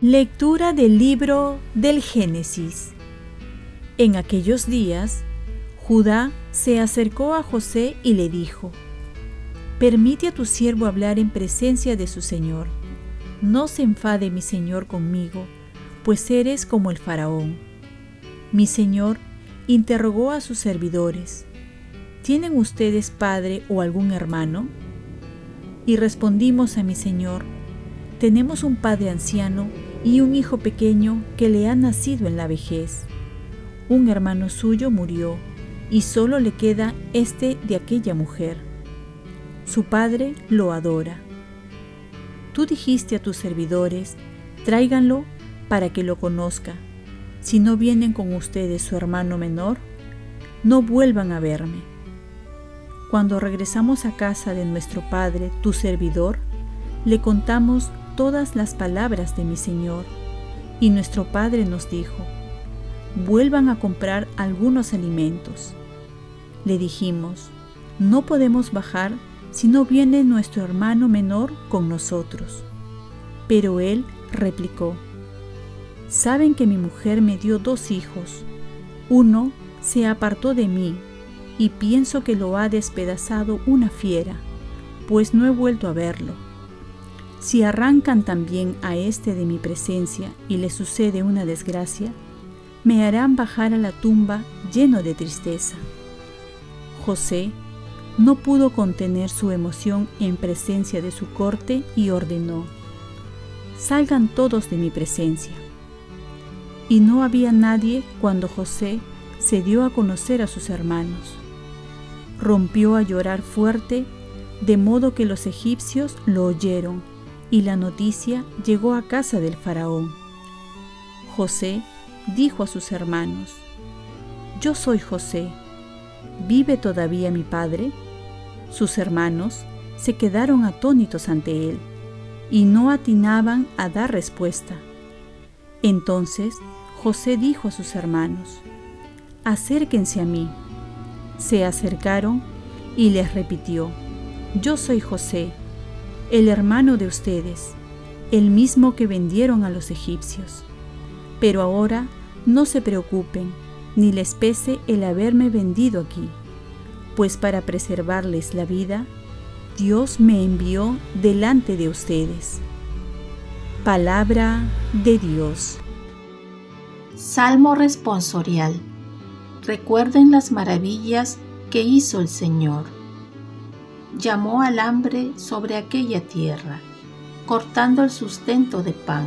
Lectura del libro del Génesis. En aquellos días, Judá se acercó a José y le dijo, Permite a tu siervo hablar en presencia de su señor. No se enfade mi señor conmigo, pues eres como el faraón. Mi señor interrogó a sus servidores, ¿tienen ustedes padre o algún hermano? Y respondimos a mi señor, tenemos un padre anciano y un hijo pequeño que le ha nacido en la vejez. Un hermano suyo murió y solo le queda este de aquella mujer. Su padre lo adora. Tú dijiste a tus servidores, tráiganlo para que lo conozca. Si no vienen con ustedes su hermano menor, no vuelvan a verme. Cuando regresamos a casa de nuestro padre, tu servidor, le contamos todas las palabras de mi Señor. Y nuestro Padre nos dijo, vuelvan a comprar algunos alimentos. Le dijimos, no podemos bajar si no viene nuestro hermano menor con nosotros. Pero él replicó, saben que mi mujer me dio dos hijos. Uno se apartó de mí y pienso que lo ha despedazado una fiera, pues no he vuelto a verlo si arrancan también a éste de mi presencia y le sucede una desgracia, me harán bajar a la tumba lleno de tristeza. José no pudo contener su emoción en presencia de su corte y ordenó, salgan todos de mi presencia. Y no había nadie cuando José se dio a conocer a sus hermanos. Rompió a llorar fuerte, de modo que los egipcios lo oyeron y la noticia llegó a casa del faraón. José dijo a sus hermanos, Yo soy José, ¿vive todavía mi padre? Sus hermanos se quedaron atónitos ante él y no atinaban a dar respuesta. Entonces José dijo a sus hermanos, Acérquense a mí. Se acercaron y les repitió, Yo soy José el hermano de ustedes, el mismo que vendieron a los egipcios. Pero ahora no se preocupen, ni les pese el haberme vendido aquí, pues para preservarles la vida, Dios me envió delante de ustedes. Palabra de Dios. Salmo responsorial. Recuerden las maravillas que hizo el Señor llamó al hambre sobre aquella tierra, cortando el sustento de pan.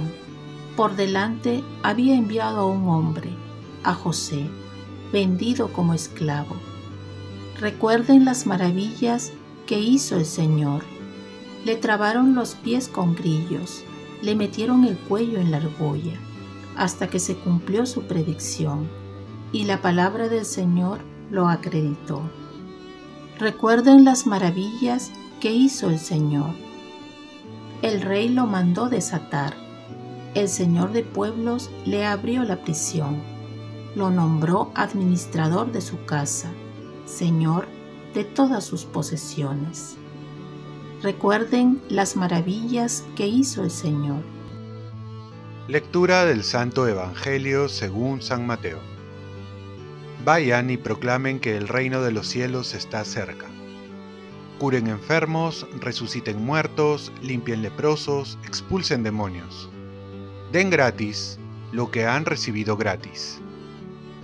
Por delante había enviado a un hombre, a José, vendido como esclavo. Recuerden las maravillas que hizo el Señor. Le trabaron los pies con grillos, le metieron el cuello en la argolla, hasta que se cumplió su predicción, y la palabra del Señor lo acreditó. Recuerden las maravillas que hizo el Señor. El rey lo mandó desatar. El Señor de pueblos le abrió la prisión. Lo nombró administrador de su casa, Señor de todas sus posesiones. Recuerden las maravillas que hizo el Señor. Lectura del Santo Evangelio según San Mateo. Vayan y proclamen que el reino de los cielos está cerca. Curen enfermos, resuciten muertos, limpien leprosos, expulsen demonios. Den gratis lo que han recibido gratis.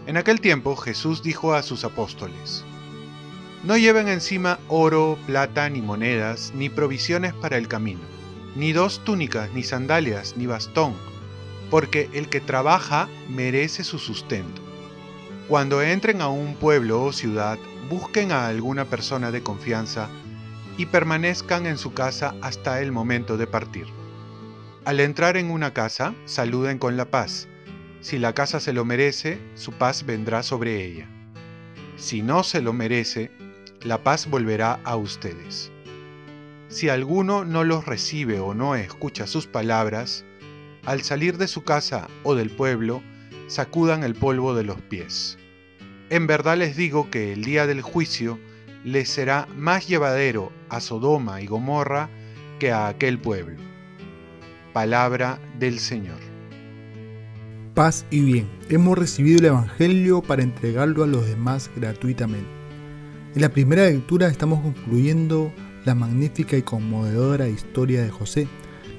En aquel tiempo Jesús dijo a sus apóstoles, No lleven encima oro, plata, ni monedas, ni provisiones para el camino, ni dos túnicas, ni sandalias, ni bastón, porque el que trabaja merece su sustento. Cuando entren a un pueblo o ciudad, busquen a alguna persona de confianza y permanezcan en su casa hasta el momento de partir. Al entrar en una casa, saluden con la paz. Si la casa se lo merece, su paz vendrá sobre ella. Si no se lo merece, la paz volverá a ustedes. Si alguno no los recibe o no escucha sus palabras, al salir de su casa o del pueblo, sacudan el polvo de los pies. En verdad les digo que el día del juicio les será más llevadero a Sodoma y Gomorra que a aquel pueblo. Palabra del Señor. Paz y bien, hemos recibido el Evangelio para entregarlo a los demás gratuitamente. En la primera lectura estamos concluyendo la magnífica y conmovedora historia de José,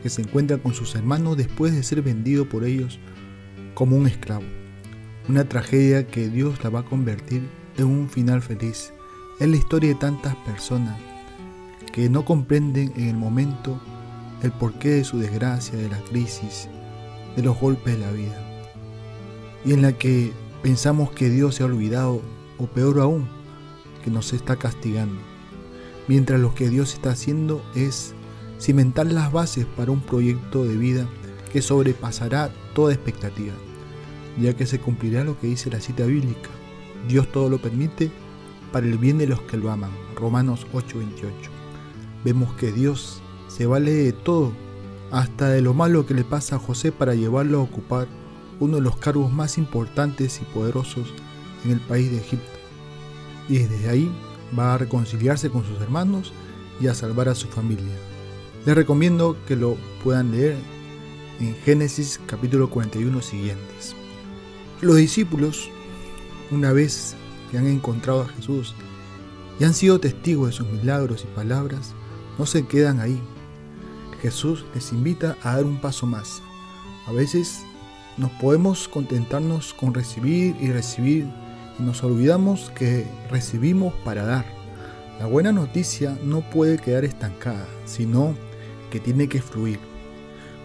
que se encuentra con sus hermanos después de ser vendido por ellos como un esclavo. Una tragedia que Dios la va a convertir en un final feliz. Es la historia de tantas personas que no comprenden en el momento el porqué de su desgracia, de la crisis, de los golpes de la vida. Y en la que pensamos que Dios se ha olvidado, o peor aún, que nos está castigando. Mientras lo que Dios está haciendo es cimentar las bases para un proyecto de vida que sobrepasará toda expectativa, ya que se cumplirá lo que dice la cita bíblica. Dios todo lo permite para el bien de los que lo aman. Romanos 8:28. Vemos que Dios se vale de todo, hasta de lo malo que le pasa a José para llevarlo a ocupar uno de los cargos más importantes y poderosos en el país de Egipto. Y desde ahí va a reconciliarse con sus hermanos y a salvar a su familia. Les recomiendo que lo puedan leer en Génesis capítulo 41 siguientes. Los discípulos, una vez que han encontrado a Jesús y han sido testigos de sus milagros y palabras, no se quedan ahí. Jesús les invita a dar un paso más. A veces nos podemos contentarnos con recibir y recibir y nos olvidamos que recibimos para dar. La buena noticia no puede quedar estancada, sino que tiene que fluir.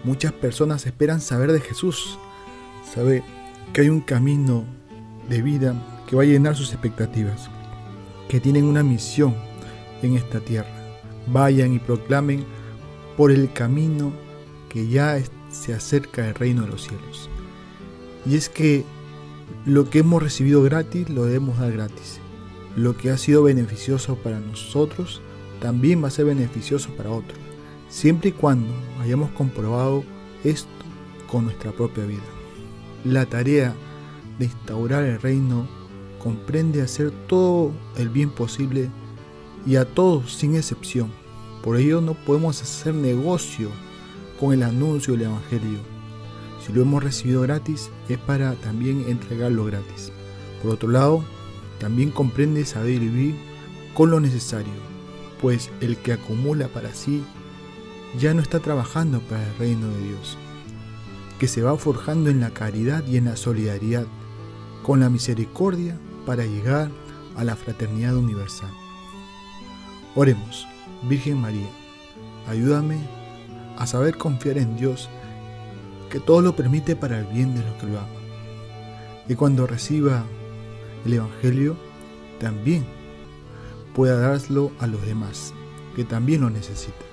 Muchas personas esperan saber de Jesús, sabe que hay un camino de vida que va a llenar sus expectativas, que tienen una misión en esta tierra. Vayan y proclamen por el camino que ya se acerca el reino de los cielos. Y es que lo que hemos recibido gratis lo debemos dar gratis. Lo que ha sido beneficioso para nosotros también va a ser beneficioso para otros siempre y cuando hayamos comprobado esto con nuestra propia vida. La tarea de instaurar el reino comprende hacer todo el bien posible y a todos sin excepción. Por ello no podemos hacer negocio con el anuncio del Evangelio. Si lo hemos recibido gratis es para también entregarlo gratis. Por otro lado, también comprende saber vivir con lo necesario, pues el que acumula para sí ya no está trabajando para el reino de Dios, que se va forjando en la caridad y en la solidaridad, con la misericordia para llegar a la fraternidad universal. Oremos, Virgen María, ayúdame a saber confiar en Dios, que todo lo permite para el bien de los que lo aman. Y cuando reciba el Evangelio, también pueda darlo a los demás, que también lo necesitan